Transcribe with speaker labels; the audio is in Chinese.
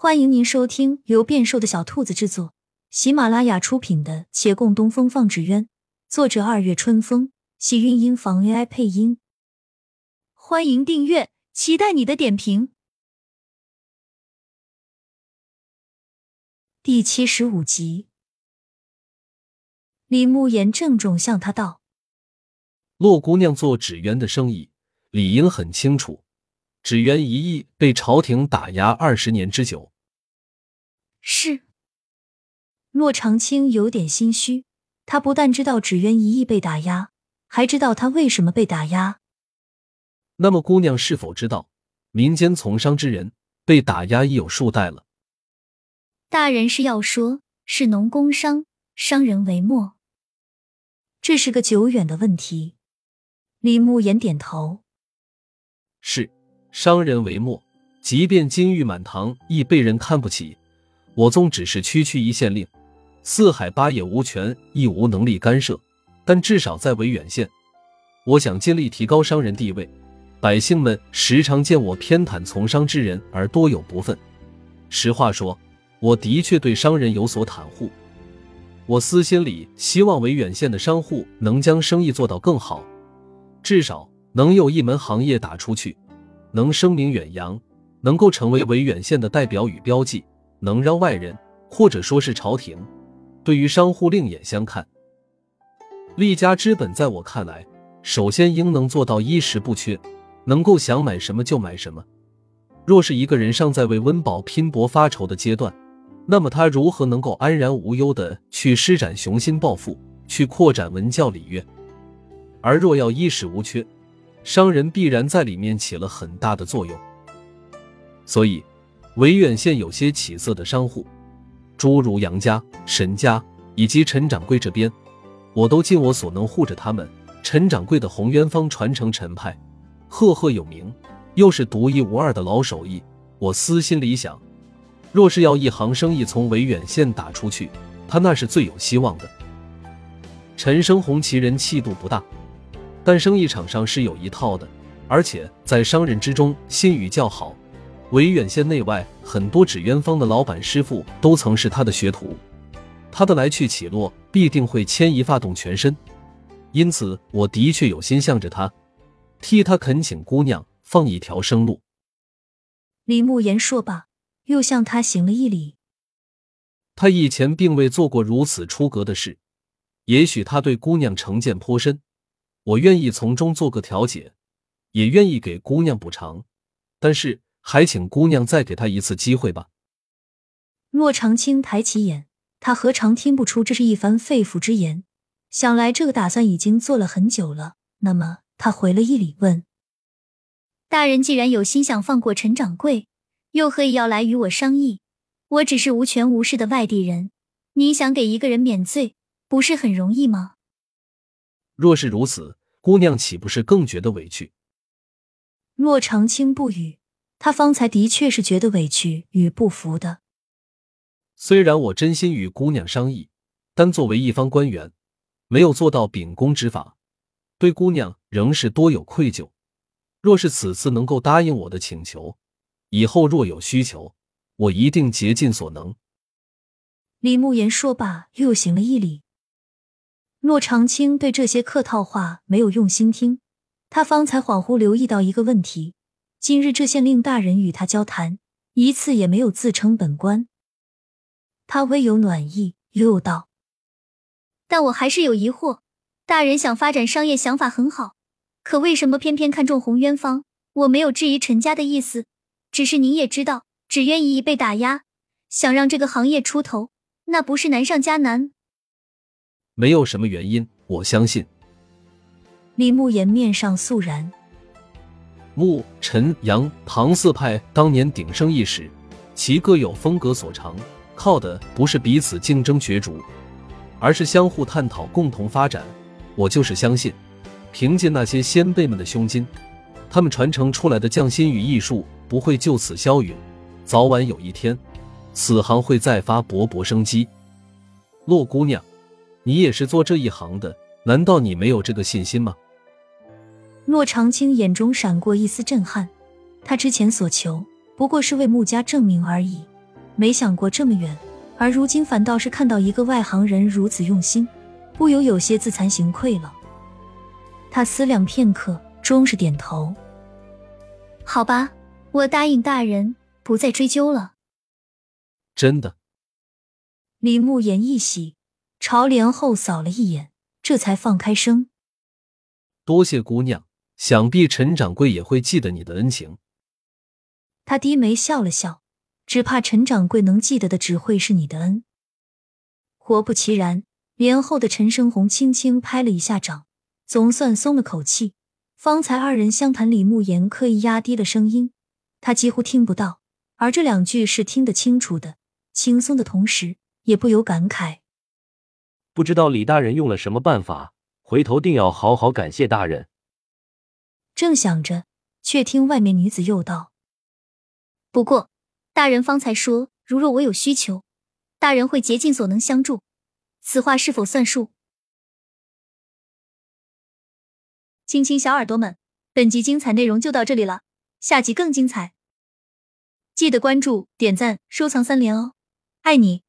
Speaker 1: 欢迎您收听由变瘦的小兔子制作、喜马拉雅出品的《且共东风放纸鸢》，作者二月春风，喜韵音房 AI 配音。欢迎订阅，期待你的点评。第七十五集，李慕言郑重向他道：“
Speaker 2: 洛姑娘做纸鸢的生意，理应很清楚。”纸鸢一役被朝廷打压二十年之久。
Speaker 1: 是。骆长青有点心虚，他不但知道纸鸢一役被打压，还知道他为什么被打压。
Speaker 2: 那么，姑娘是否知道，民间从商之人被打压已有数代了？
Speaker 1: 大人是要说，是农工商商人为末？这是个久远的问题。李慕言点头。
Speaker 2: 是。商人为末，即便金玉满堂，亦被人看不起。我纵只是区区一县令，四海八野无权，亦无能力干涉。但至少在维远县，我想尽力提高商人地位。百姓们时常见我偏袒从商之人，而多有不忿。实话说，我的确对商人有所袒护。我私心里希望维远县的商户能将生意做到更好，至少能有一门行业打出去。能声名远扬，能够成为维远县的代表与标记，能让外人或者说是朝廷对于商户另眼相看。立家之本，在我看来，首先应能做到衣食不缺，能够想买什么就买什么。若是一个人尚在为温饱拼搏发愁的阶段，那么他如何能够安然无忧的去施展雄心抱负，去扩展文教礼乐？而若要衣食无缺，商人必然在里面起了很大的作用，所以维远县有些起色的商户，诸如杨家、沈家以及陈掌柜这边，我都尽我所能护着他们。陈掌柜的红渊方传承陈派，赫赫有名，又是独一无二的老手艺。我私心里想，若是要一行生意从维远县打出去，他那是最有希望的。陈生红其人气度不大。但生意场上是有一套的，而且在商人之中信誉较好。维远县内外很多纸鸢坊的老板师傅都曾是他的学徒，他的来去起落必定会牵一发动全身。因此，我的确有心向着他，替他恳请姑娘放一条生路。
Speaker 1: 李慕言说罢，又向他行了一礼。
Speaker 2: 他以前并未做过如此出格的事，也许他对姑娘成见颇深。我愿意从中做个调解，也愿意给姑娘补偿，但是还请姑娘再给他一次机会吧。
Speaker 1: 骆长青抬起眼，他何尝听不出这是一番肺腑之言？想来这个打算已经做了很久了。那么他回了一礼，问：“大人既然有心想放过陈掌柜，又何以要来与我商议？我只是无权无势的外地人，你想给一个人免罪，不是很容易吗？”
Speaker 2: 若是如此。姑娘岂不是更觉得委屈？
Speaker 1: 骆长青不语，他方才的确是觉得委屈与不服的。
Speaker 2: 虽然我真心与姑娘商议，但作为一方官员，没有做到秉公执法，对姑娘仍是多有愧疚。若是此次能够答应我的请求，以后若有需求，我一定竭尽所能。
Speaker 1: 李慕言说罢，又行了一礼。骆长青对这些客套话没有用心听，他方才恍惚留意到一个问题：今日这县令大人与他交谈，一次也没有自称本官。他微有暖意，又道：“但我还是有疑惑，大人想发展商业想法很好，可为什么偏偏看中红渊坊？我没有质疑陈家的意思，只是您也知道，只愿意被打压，想让这个行业出头，那不是难上加难。”
Speaker 2: 没有什么原因，我相信。
Speaker 1: 李慕言面上肃然。
Speaker 2: 穆、陈、杨、唐四派当年鼎盛一时，其各有风格所长，靠的不是彼此竞争角逐，而是相互探讨，共同发展。我就是相信，凭借那些先辈们的胸襟，他们传承出来的匠心与艺术不会就此消陨，早晚有一天，此行会再发勃勃生机。洛姑娘。你也是做这一行的，难道你没有这个信心吗？
Speaker 1: 骆长青眼中闪过一丝震撼，他之前所求不过是为穆家证明而已，没想过这么远，而如今反倒是看到一个外行人如此用心，不由有些自惭形愧了。他思量片刻，终是点头：“
Speaker 3: 好吧，我答应大人，不再追究了。”
Speaker 2: 真的。
Speaker 1: 李慕言一喜，朝帘后扫了一眼，这才放开声：“
Speaker 2: 多谢姑娘，想必陈掌柜也会记得你的恩情。”
Speaker 1: 他低眉笑了笑。只怕陈掌柜能记得的只会是你的恩。果不其然，帘后的陈生红轻轻拍了一下掌，总算松了口气。方才二人相谈，李慕言刻意压低了声音，他几乎听不到，而这两句是听得清楚的。轻松的同时，也不由感慨：
Speaker 4: 不知道李大人用了什么办法，回头定要好好感谢大人。
Speaker 1: 正想着，却听外面女子又道：“
Speaker 3: 不过。”大人方才说，如若我有需求，大人会竭尽所能相助，此话是否算数？亲亲小耳朵们，本集精彩内容就到这里了，下集更精彩，记得关注、点赞、收藏三连哦，爱你！